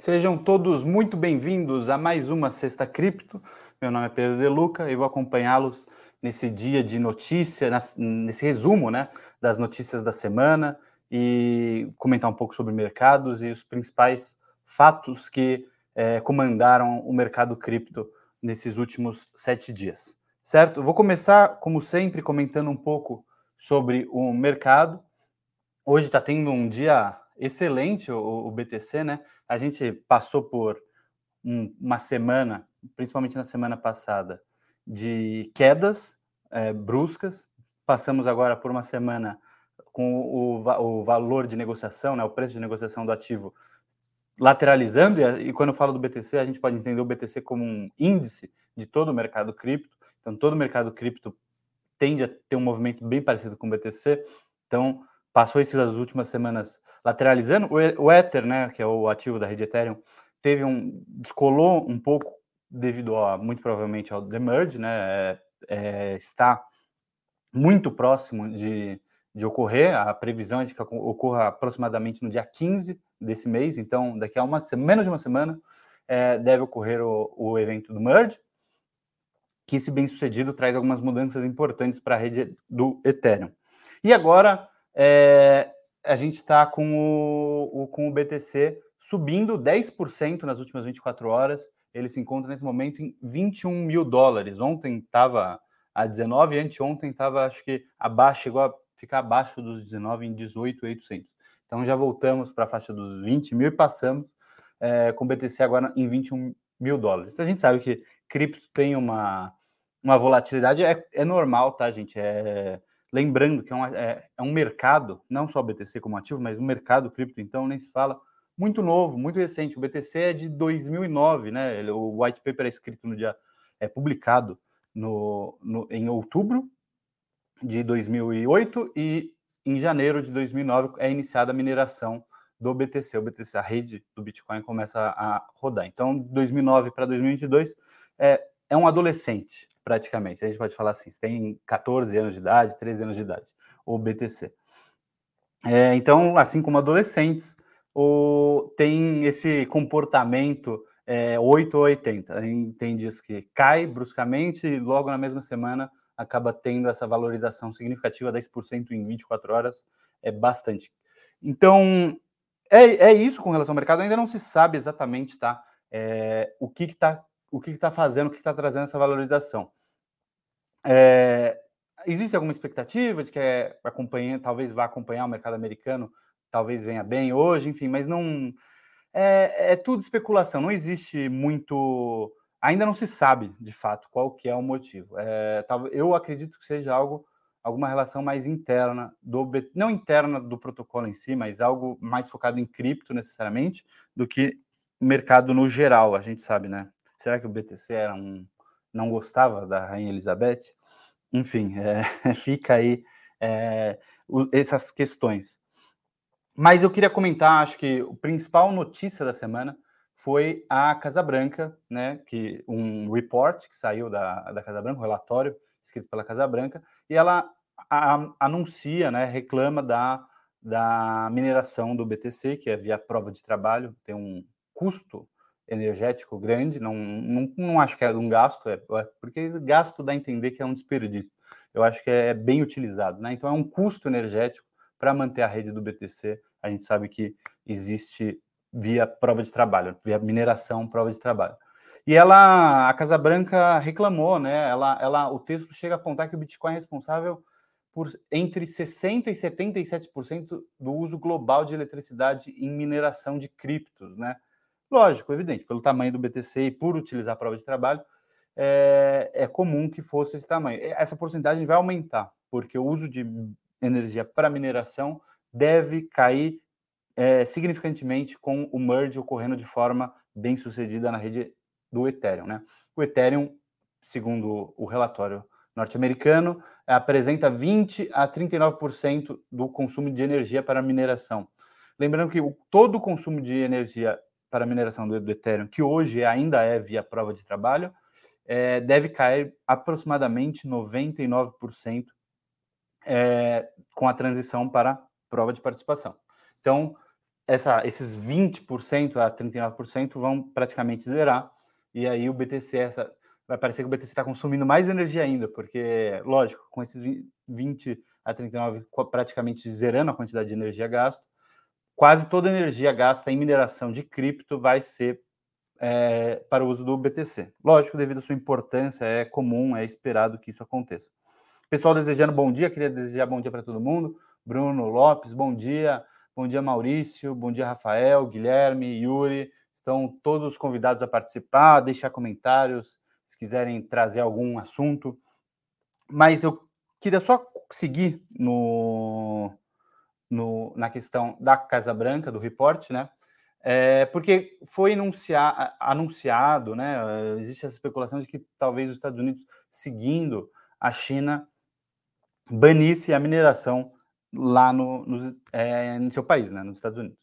Sejam todos muito bem-vindos a mais uma Sexta Cripto. Meu nome é Pedro De Luca e vou acompanhá-los nesse dia de notícia, nesse resumo né, das notícias da semana e comentar um pouco sobre mercados e os principais fatos que é, comandaram o mercado cripto nesses últimos sete dias. Certo? Vou começar, como sempre, comentando um pouco sobre o mercado. Hoje está tendo um dia excelente o, o, BTC, né? A gente passou por um, uma semana, principalmente na semana passada, de quedas é, bruscas. Passamos agora por uma semana com o, o, valor de negociação, né, o preço de negociação do ativo lateralizando, e, e quando eu falo do BTC, a gente pode entender o BTC como um índice de todo o mercado cripto. Então, todo o mercado cripto tende a ter um movimento bem parecido com o BTC. Então, passou essas últimas semanas lateralizando. O Ether, né, que é o ativo da rede Ethereum, teve um descolou um pouco devido a muito provavelmente ao demerge, né, é, é, está muito próximo de, de ocorrer. A previsão é de que ocorra aproximadamente no dia 15 desse mês, então daqui a uma menos de uma semana é, deve ocorrer o, o evento do merge. Que, se bem sucedido, traz algumas mudanças importantes para a rede do Ethereum. E agora, é, a gente está com o, o, com o BTC subindo 10% nas últimas 24 horas. Ele se encontra nesse momento em 21 mil dólares. Ontem estava a 19, anteontem estava, acho que abaixo, chegou a ficar abaixo dos 19 em 18,800. Então já voltamos para a faixa dos 20 mil e passamos é, com o BTC agora em 21 mil dólares. A gente sabe que cripto tem uma, uma volatilidade, é, é normal, tá, gente? É, Lembrando que é, uma, é, é, um mercado, não só o BTC como ativo, mas um mercado cripto, então nem se fala, muito novo, muito recente. O BTC é de 2009, né? O white paper é escrito no dia, é publicado no, no, em outubro de 2008 e em janeiro de 2009 é iniciada a mineração do BTC. O BTC, a rede do Bitcoin começa a rodar. Então, 2009 para 2022 é, é um adolescente, praticamente. A gente pode falar assim, você tem 14 anos de idade, 13 anos de idade, ou BTC. É, então, assim como adolescentes, o, tem esse comportamento é, 8 ou 80. Tem dias que cai bruscamente e logo na mesma semana acaba tendo essa valorização significativa, 10% em 24 horas, é bastante. Então, é, é isso com relação ao mercado, ainda não se sabe exatamente tá, é, o que está o que está fazendo, o que está trazendo essa valorização. É, existe alguma expectativa de que é, acompanha, talvez vá acompanhar o mercado americano, talvez venha bem hoje, enfim, mas não é, é tudo especulação. Não existe muito, ainda não se sabe de fato qual que é o motivo. É, eu acredito que seja algo, alguma relação mais interna do não interna do protocolo em si, mas algo mais focado em cripto necessariamente do que mercado no geral. A gente sabe, né? Será que o BTC era um não gostava da Rainha Elizabeth. Enfim, é, fica aí é, essas questões. Mas eu queria comentar, acho que a principal notícia da semana foi a Casa Branca, né, que um report que saiu da, da Casa Branca, um relatório escrito pela Casa Branca, e ela a, anuncia, né, reclama da, da mineração do BTC, que é via prova de trabalho, tem um custo energético grande, não, não, não acho que é um gasto, é, é, porque gasto dá a entender que é um desperdício. Eu acho que é bem utilizado, né? Então é um custo energético para manter a rede do BTC. A gente sabe que existe via prova de trabalho, via mineração, prova de trabalho. E ela, a Casa Branca reclamou, né? Ela, ela, o texto chega a apontar que o Bitcoin é responsável por entre 60% e 77% do uso global de eletricidade em mineração de criptos, né? Lógico, evidente, pelo tamanho do BTC e por utilizar a prova de trabalho, é, é comum que fosse esse tamanho. Essa porcentagem vai aumentar, porque o uso de energia para mineração deve cair é, significantemente com o merge ocorrendo de forma bem sucedida na rede do Ethereum. Né? O Ethereum, segundo o relatório norte-americano, apresenta 20 a 39% do consumo de energia para mineração. Lembrando que o, todo o consumo de energia para a mineração do, do Ethereum, que hoje ainda é via prova de trabalho, é, deve cair aproximadamente 99% é, com a transição para prova de participação. Então, essa, esses 20% a 39% vão praticamente zerar, e aí o BTC, essa, vai parecer que o BTC está consumindo mais energia ainda, porque, lógico, com esses 20 a 39 praticamente zerando a quantidade de energia gasta, quase toda a energia gasta em mineração de cripto vai ser é, para o uso do BTC. Lógico, devido à sua importância, é comum, é esperado que isso aconteça. Pessoal desejando bom dia, queria desejar bom dia para todo mundo. Bruno Lopes, bom dia. Bom dia, Maurício. Bom dia, Rafael, Guilherme, Yuri. Estão todos convidados a participar, deixar comentários, se quiserem trazer algum assunto. Mas eu queria só seguir no, no, na questão da Casa Branca, do report, né? É, porque foi anunciado, né? Existe essa especulação de que talvez os Estados Unidos, seguindo a China, banisse a mineração lá no, no, é, no seu país, né? Nos Estados Unidos.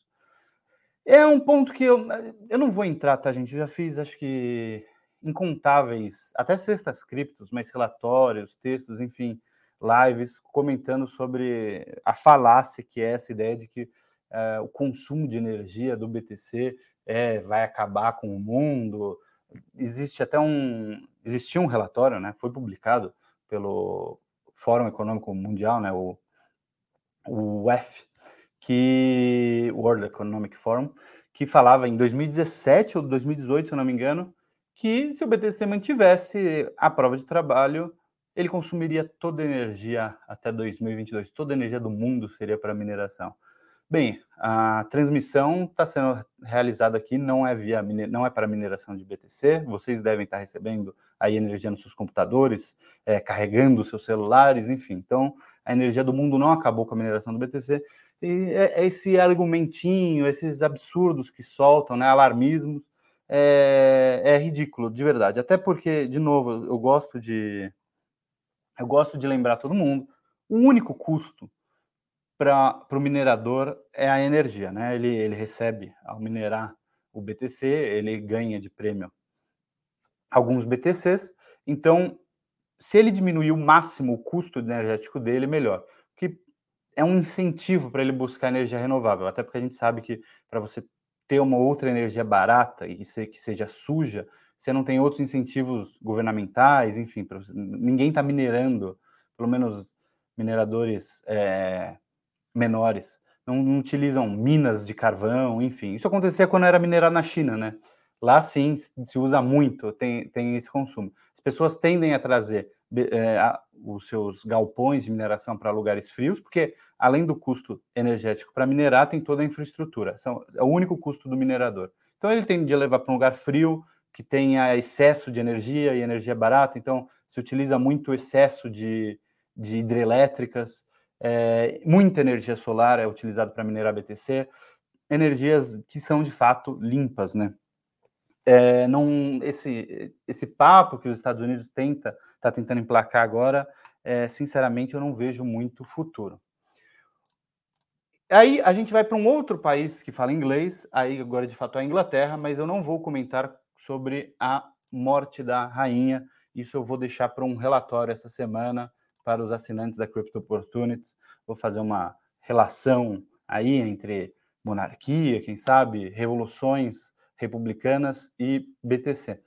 É um ponto que eu, eu não vou entrar, tá, gente? Eu já fiz, acho que incontáveis, até cestas criptos, mas relatórios, textos, enfim, lives comentando sobre a falácia que é essa ideia de que é, o consumo de energia do BTC é, vai acabar com o mundo. Existe até um existia um relatório, né? Foi publicado pelo Fórum Econômico Mundial, né? O, o WEF, que World Economic Forum, que falava em 2017 ou 2018, se eu não me engano, que se o BTC mantivesse a prova de trabalho, ele consumiria toda a energia até 2022, toda a energia do mundo seria para mineração. Bem, a transmissão está sendo realizada aqui, não é via não é para mineração de BTC. Vocês devem estar recebendo aí energia nos seus computadores, é, carregando seus celulares, enfim. Então, a energia do mundo não acabou com a mineração do BTC. E é, é esse argumentinho, esses absurdos que soltam, né, alarmismos, é, é ridículo, de verdade. Até porque, de novo, eu gosto de eu gosto de lembrar todo mundo, o único custo para o minerador é a energia, né? Ele, ele recebe ao minerar o BTC, ele ganha de prêmio alguns BTCs. Então, se ele diminuir o máximo o custo energético dele, melhor. Que é um incentivo para ele buscar energia renovável, até porque a gente sabe que para você ter uma outra energia barata e que seja suja, você não tem outros incentivos governamentais, enfim, pra, ninguém está minerando, pelo menos mineradores é, menores, não, não, utilizam minas de carvão, enfim. Isso acontecia quando era minerado na China, né? Lá sim se usa muito, tem, tem esse consumo. As pessoas tendem a trazer é, a, os seus galpões de mineração para lugares frios, porque além do custo energético para minerar, tem toda a infraestrutura. São, é o único custo do minerador. Então ele tende a levar para um lugar frio, que tenha excesso de energia e energia barata, então se utiliza muito excesso de, de hidrelétricas, é, muita energia solar é utilizada para minerar BTC, energias que são de fato limpas, né? É, não, esse, esse papo que os Estados Unidos tenta está tentando emplacar agora, é, sinceramente eu não vejo muito futuro. Aí a gente vai para um outro país que fala inglês, aí agora de fato é a Inglaterra, mas eu não vou comentar sobre a morte da rainha. Isso eu vou deixar para um relatório essa semana para os assinantes da Crypto Opportunities. Vou fazer uma relação aí entre monarquia, quem sabe, revoluções republicanas e BTC.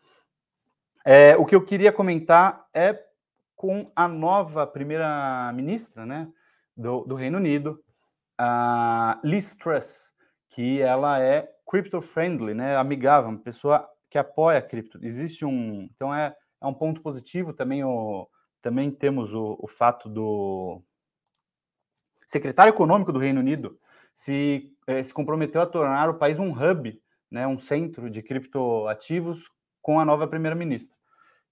É, o que eu queria comentar é com a nova primeira-ministra né, do, do, Reino Unido, a Liz Truss, que ela é crypto-friendly, né, amigável, uma pessoa que apoia a cripto. Existe um... Então, é, é um ponto positivo também o, também temos o, o fato do secretário econômico do Reino Unido se, eh, se comprometeu a tornar o país um hub, né, um centro de criptoativos com a nova primeira-ministra.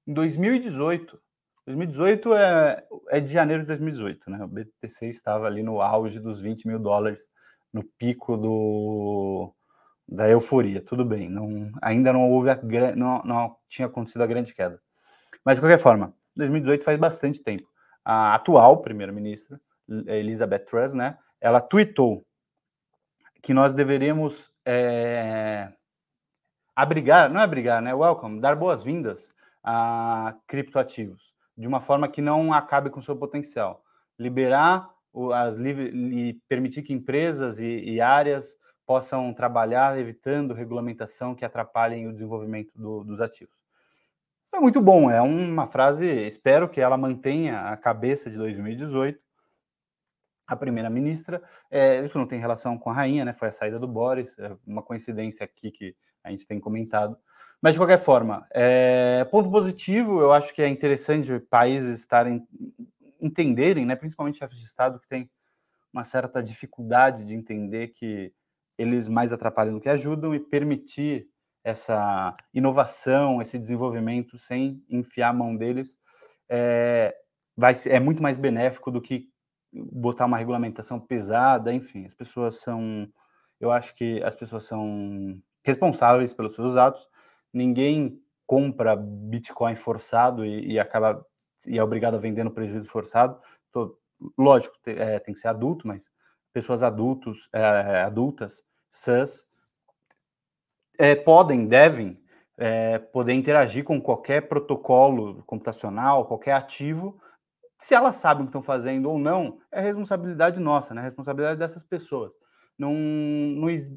Em 2018, 2018 é, é de janeiro de 2018, né? O BTC estava ali no auge dos 20 mil dólares, no pico do, da euforia. Tudo bem, não, ainda não houve a, não, não tinha acontecido a grande queda. Mas de qualquer forma, 2018 faz bastante tempo. A atual primeira-ministra, Elizabeth Truss, né, ela tweetou que nós deveríamos é, abrigar, não é abrigar, né, welcome, dar boas-vindas a criptoativos, de uma forma que não acabe com seu potencial. Liberar as livre, e permitir que empresas e, e áreas possam trabalhar evitando regulamentação que atrapalhem o desenvolvimento do, dos ativos. É muito bom, é uma frase, espero que ela mantenha a cabeça de 2018. A primeira-ministra, é, isso não tem relação com a rainha, né? Foi a saída do Boris, é uma coincidência aqui que a gente tem comentado. Mas, de qualquer forma, é, ponto positivo, eu acho que é interessante países estarem entenderem, né, principalmente chefes de Estado que têm uma certa dificuldade de entender que eles mais atrapalham do que ajudam e permitir essa inovação, esse desenvolvimento sem enfiar a mão deles é, vai ser, é muito mais benéfico do que botar uma regulamentação pesada, enfim, as pessoas são, eu acho que as pessoas são responsáveis pelos seus atos, ninguém compra Bitcoin forçado e, e acaba e é obrigado a vender no prejuízo forçado. Tô, lógico, é, tem que ser adulto, mas pessoas adultos, é, adultas, sãs, é, podem, devem é, poder interagir com qualquer protocolo computacional, qualquer ativo, se elas sabem o que estão fazendo ou não, é responsabilidade nossa, né? responsabilidade dessas pessoas. Não,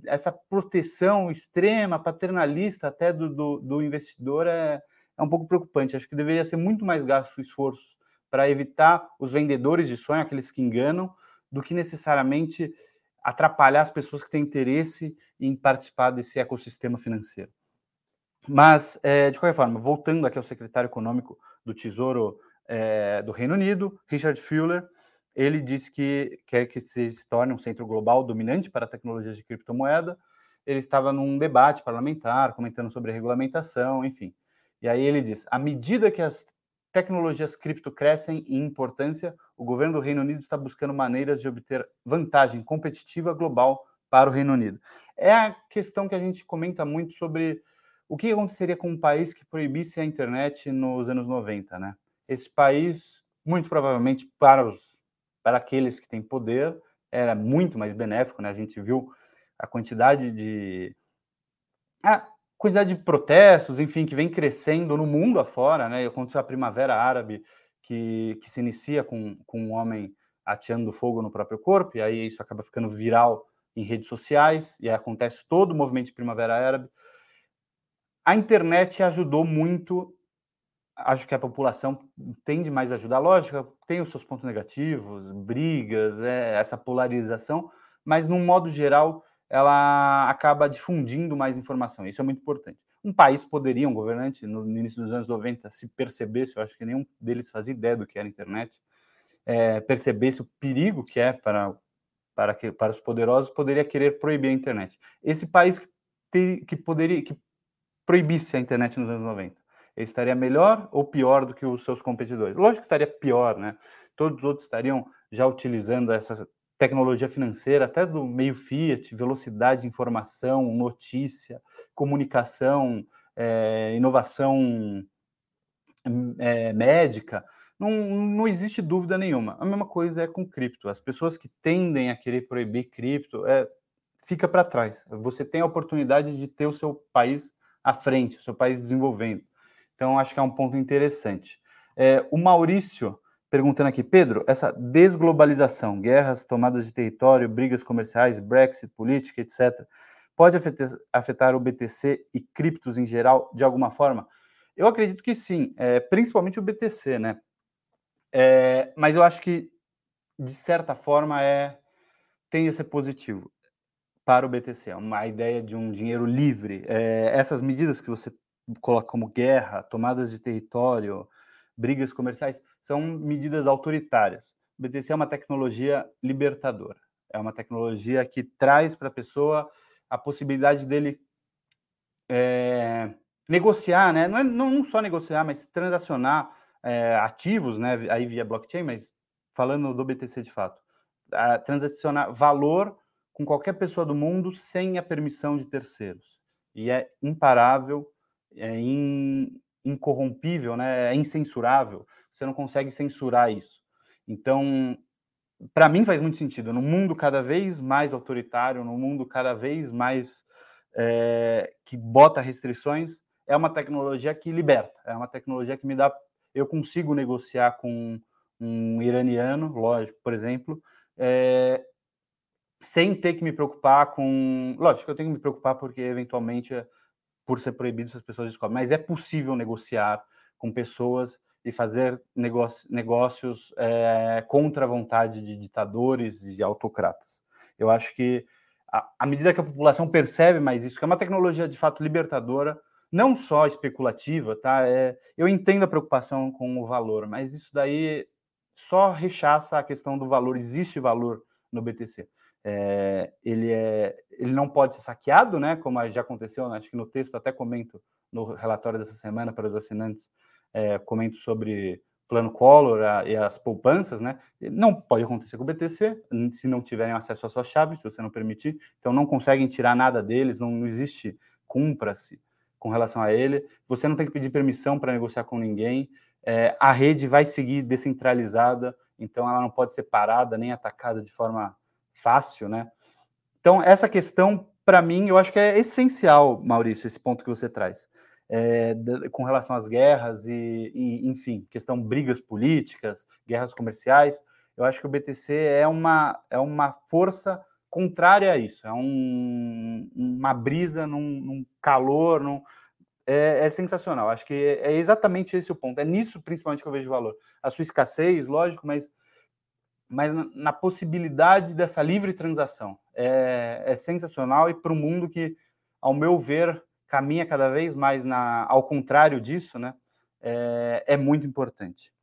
essa proteção extrema, paternalista até do, do, do investidor é, é um pouco preocupante. Acho que deveria ser muito mais gasto esforço para evitar os vendedores de sonho, aqueles que enganam, do que necessariamente atrapalhar as pessoas que têm interesse em participar desse ecossistema financeiro. Mas, é, de qualquer forma, voltando aqui ao secretário econômico do Tesouro é, do Reino Unido, Richard Fuller, ele disse que quer que se torne um centro global dominante para tecnologias de criptomoeda. Ele estava num debate parlamentar, comentando sobre regulamentação, enfim. E aí ele diz: à medida que as tecnologias cripto crescem em importância, o governo do Reino Unido está buscando maneiras de obter vantagem competitiva global para o Reino Unido. É a questão que a gente comenta muito sobre o que aconteceria com um país que proibisse a internet nos anos 90, né? Esse país, muito provavelmente, para, os, para aqueles que têm poder, era muito mais benéfico, né? A gente viu a quantidade de. Ah, quantidade de protestos, enfim, que vem crescendo no mundo afora, né? Aconteceu a Primavera Árabe, que, que se inicia com, com um homem ateando fogo no próprio corpo, e aí isso acaba ficando viral em redes sociais, e aí acontece todo o movimento de Primavera Árabe. A internet ajudou muito, acho que a população tende mais a ajudar, lógico, tem os seus pontos negativos, brigas, é, essa polarização, mas, num modo geral, ela acaba difundindo mais informação. Isso é muito importante. Um país poderia, um governante, no início dos anos 90, se percebesse, eu acho que nenhum deles fazia ideia do que era a internet, é, percebesse o perigo que é para, para, que, para os poderosos, poderia querer proibir a internet. Esse país que, ter, que poderia que proibisse a internet nos anos 90, ele estaria melhor ou pior do que os seus competidores? Lógico que estaria pior, né? Todos os outros estariam já utilizando essas tecnologia financeira, até do meio Fiat, velocidade de informação, notícia, comunicação, é, inovação é, médica, não, não existe dúvida nenhuma. A mesma coisa é com cripto. As pessoas que tendem a querer proibir cripto é, fica para trás. Você tem a oportunidade de ter o seu país à frente, o seu país desenvolvendo. Então, acho que é um ponto interessante. É, o Maurício perguntando aqui, Pedro, essa desglobalização, guerras, tomadas de território, brigas comerciais, Brexit, política, etc., pode afetar o BTC e criptos em geral de alguma forma? Eu acredito que sim, é, principalmente o BTC, né? É, mas eu acho que, de certa forma, é tem ser positivo para o BTC. É uma ideia de um dinheiro livre. É, essas medidas que você coloca como guerra, tomadas de território, brigas comerciais, são medidas autoritárias. O BTC é uma tecnologia libertadora. É uma tecnologia que traz para a pessoa a possibilidade dele é, negociar, né? Não, é, não, só negociar, mas transacionar é, ativos, né? Aí via blockchain, mas falando do BTC de fato, transacionar valor com qualquer pessoa do mundo sem a permissão de terceiros. E é imparável, é in, incorrompível, né? É incensurável. Você não consegue censurar isso. Então, para mim faz muito sentido. No mundo cada vez mais autoritário, no mundo cada vez mais é, que bota restrições, é uma tecnologia que liberta. É uma tecnologia que me dá. Eu consigo negociar com um iraniano, lógico, por exemplo, é, sem ter que me preocupar com. Lógico eu tenho que me preocupar porque, eventualmente, por ser proibido, essas pessoas descobrem, mas é possível negociar com pessoas e fazer negócios é, contra a vontade de ditadores e autocratas. Eu acho que, à medida que a população percebe mais isso, que é uma tecnologia de fato libertadora, não só especulativa, tá? É, eu entendo a preocupação com o valor, mas isso daí só rechaça a questão do valor. Existe valor no BTC. É, ele, é, ele não pode ser saqueado, né? Como já aconteceu, né? acho que no texto até comento no relatório dessa semana para os assinantes, é, comento sobre plano Collor a, e as poupanças, né? Não pode acontecer com o BTC se não tiverem acesso às suas chaves, se você não permitir. Então não conseguem tirar nada deles, não, não existe cumpra-se com relação a ele. Você não tem que pedir permissão para negociar com ninguém. É, a rede vai seguir descentralizada, então ela não pode ser parada nem atacada de forma fácil, né? Então essa questão para mim eu acho que é essencial, Maurício, esse ponto que você traz é, com relação às guerras e, e, enfim, questão brigas políticas, guerras comerciais. Eu acho que o BTC é uma, é uma força contrária a isso, é um, uma brisa num, num calor, num, é, é, sensacional. Acho que é, é exatamente esse o ponto. É nisso principalmente que eu vejo valor. A sua escassez, lógico, mas, mas na, possibilidade dessa livre transação. É, é sensacional e para um mundo que, ao meu ver, caminha cada vez mais na, ao contrário disso, né? É, é muito importante.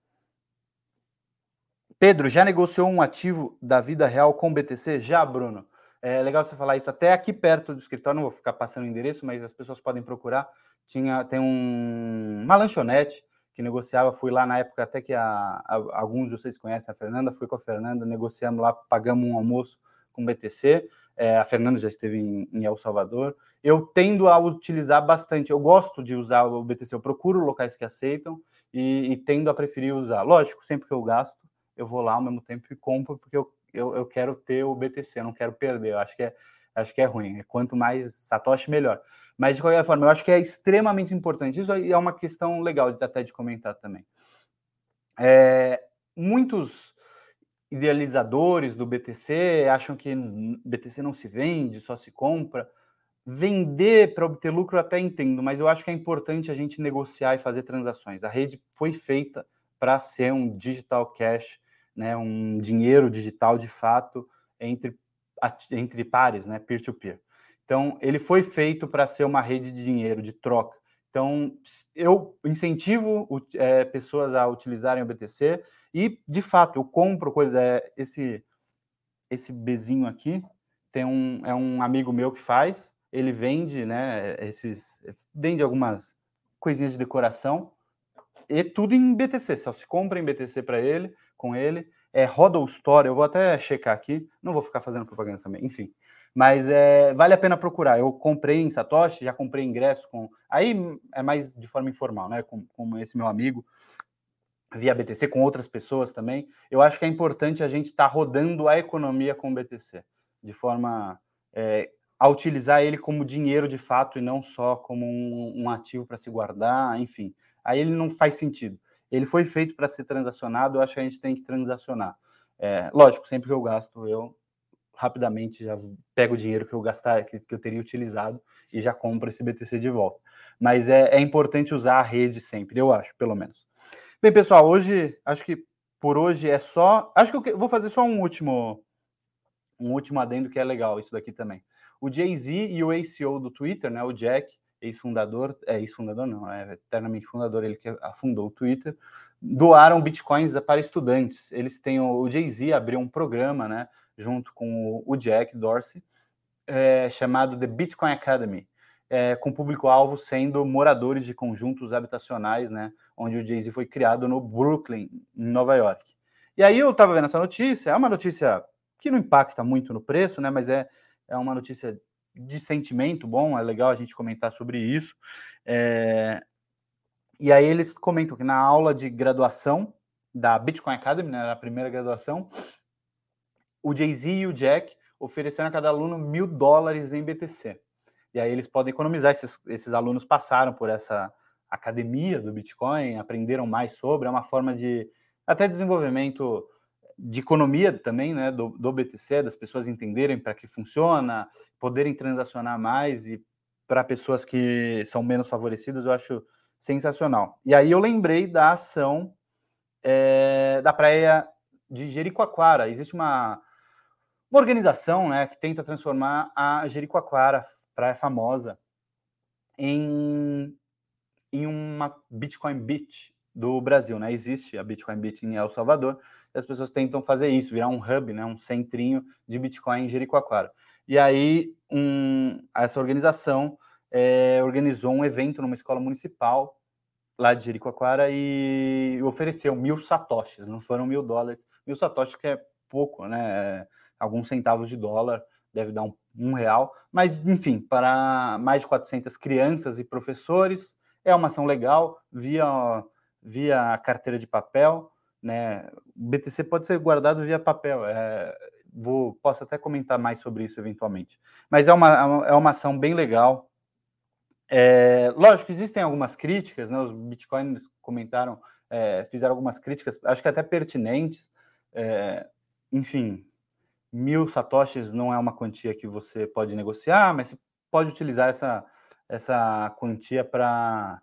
Pedro, já negociou um ativo da vida real com BTC? Já, Bruno. É legal você falar isso. Até aqui perto do escritório, não vou ficar passando o endereço, mas as pessoas podem procurar. Tinha, tem um, uma lanchonete que negociava. Fui lá na época, até que a, a, alguns de vocês conhecem a Fernanda. Fui com a Fernanda, negociamos lá, pagamos um almoço com BTC. É, a Fernanda já esteve em, em, El Salvador. Eu tendo a utilizar bastante. Eu gosto de usar o BTC, eu procuro locais que aceitam e, e tendo a preferir usar. Lógico, sempre que eu gasto, eu vou lá ao mesmo tempo e compro, porque eu, eu, eu quero ter o BTC, eu não quero perder. Eu acho que é, acho que é ruim. Quanto mais Satoshi, melhor. Mas, de qualquer forma, eu acho que é extremamente importante. Isso é uma questão legal de, até de comentar também. É, muitos idealizadores do BTC acham que BTC não se vende, só se compra. Vender para obter lucro até entendo, mas eu acho que é importante a gente negociar e fazer transações. A rede foi feita para ser um digital cash, né, um dinheiro digital de fato entre, entre pares, né, peer-to-peer. Então, ele foi feito para ser uma rede de dinheiro, de troca. Então, eu incentivo é, pessoas a utilizarem o BTC, e, de fato, eu compro coisa. É, esse, esse bezinho aqui tem um, é um amigo meu que faz. Ele vende, né? Esses. Vende algumas coisinhas de decoração. E tudo em BTC. Só se compra em BTC para ele, com ele. É Rodel Store. Eu vou até checar aqui. Não vou ficar fazendo propaganda também. Enfim. Mas é, vale a pena procurar. Eu comprei em Satoshi, já comprei ingresso com. Aí é mais de forma informal, né? Com, com esse meu amigo via BTC, com outras pessoas também. Eu acho que é importante a gente estar tá rodando a economia com o BTC, de forma é, a utilizar ele como dinheiro de fato e não só como um, um ativo para se guardar, enfim. Aí ele não faz sentido. Ele foi feito para ser transacionado, eu acho que a gente tem que transacionar. É, lógico, sempre que eu gasto, eu rapidamente já pego o dinheiro que eu gastar, que, que eu teria utilizado e já compro esse BTC de volta. Mas é, é importante usar a rede sempre, eu acho, pelo menos. Bem, pessoal, hoje acho que por hoje é só. Acho que eu vou fazer só um último um último adendo que é legal, isso daqui também. O Jay-Z e o ACO do Twitter, né, o Jack, ex-fundador, é ex-fundador não, é eternamente fundador, ele que fundou o Twitter, doaram bitcoins para estudantes. Eles têm o, Jay-Z abriu um programa, né, junto com o, o Jack Dorsey, é, chamado The Bitcoin Academy, é, com público-alvo sendo moradores de conjuntos habitacionais, né, onde o Jay-Z foi criado no Brooklyn, em Nova York. E aí eu estava vendo essa notícia, é uma notícia que não impacta muito no preço, né, mas é, é uma notícia de sentimento bom, é legal a gente comentar sobre isso. É... E aí eles comentam que na aula de graduação da Bitcoin Academy, né, na primeira graduação, o Jay-Z e o Jack ofereceram a cada aluno mil dólares em BTC. E aí eles podem economizar. Esses, esses alunos passaram por essa academia do Bitcoin, aprenderam mais sobre, é uma forma de até desenvolvimento de economia também, né, do, do BTC, das pessoas entenderem para que funciona, poderem transacionar mais e para pessoas que são menos favorecidas, eu acho sensacional. E aí eu lembrei da ação é, da praia de Jericoacoara. Existe uma, uma organização né, que tenta transformar a Jericoacoara, praia famosa, em, em uma Bitcoin Beach do Brasil. Né? Existe a Bitcoin Beach em El Salvador, e as pessoas tentam fazer isso, virar um hub, né, um centrinho de Bitcoin em Jericoacoara. E aí um, essa organização é, organizou um evento numa escola municipal lá de Jericoacoara e ofereceu mil satoshis, não foram mil dólares, mil satoshis que é pouco, né? É, alguns centavos de dólar, deve dar um, um, real, mas enfim, para mais de 400 crianças e professores, é uma ação legal, via, via carteira de papel, né? O BTC pode ser guardado via papel, é, vou, posso até comentar mais sobre isso eventualmente, mas é uma, é uma ação bem legal, é, lógico, existem algumas críticas, né? Os bitcoins comentaram, é, fizeram algumas críticas, acho que até pertinentes. É, enfim, mil satoshis não é uma quantia que você pode negociar, mas você pode utilizar essa, essa quantia para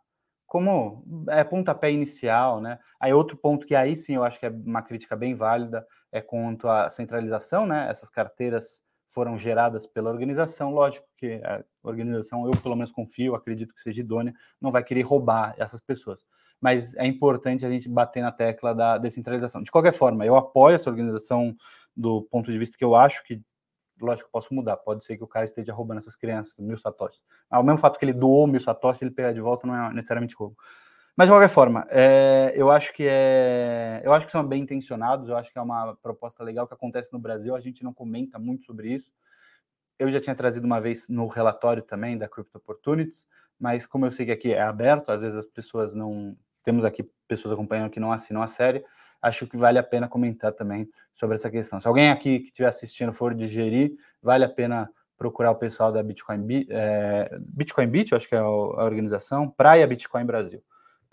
como é pontapé inicial, né? Aí outro ponto que aí sim eu acho que é uma crítica bem válida é quanto à centralização, né? Essas carteiras foram geradas pela organização, lógico que a organização, eu pelo menos confio, acredito que seja idônea, não vai querer roubar essas pessoas. Mas é importante a gente bater na tecla da descentralização. De qualquer forma, eu apoio essa organização do ponto de vista que eu acho que, lógico, posso mudar. Pode ser que o cara esteja roubando essas crianças, mil satoshis. Ao mesmo fato que ele doou mil satoshis, ele pegar de volta não é necessariamente roubo. Mas de qualquer forma, é, eu acho que é, eu acho que são bem intencionados. Eu acho que é uma proposta legal que acontece no Brasil. A gente não comenta muito sobre isso. Eu já tinha trazido uma vez no relatório também da Crypto Opportunities, mas como eu sei que aqui é aberto, às vezes as pessoas não temos aqui pessoas acompanhando que não assinam a série. Acho que vale a pena comentar também sobre essa questão. Se alguém aqui que estiver assistindo for digerir, vale a pena procurar o pessoal da Bitcoin, é, Bitcoin Beat, acho que é a organização, Praia Bitcoin Brasil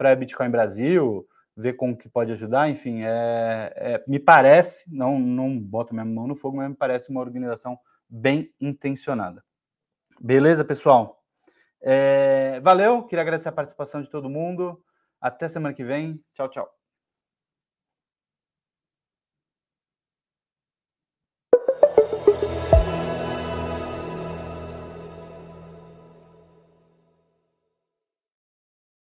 para Bitcoin Brasil, ver como que pode ajudar, enfim, é, é, me parece, não, não boto minha mão no fogo, mas me parece uma organização bem intencionada. Beleza, pessoal? É, valeu, queria agradecer a participação de todo mundo. Até semana que vem. Tchau, tchau.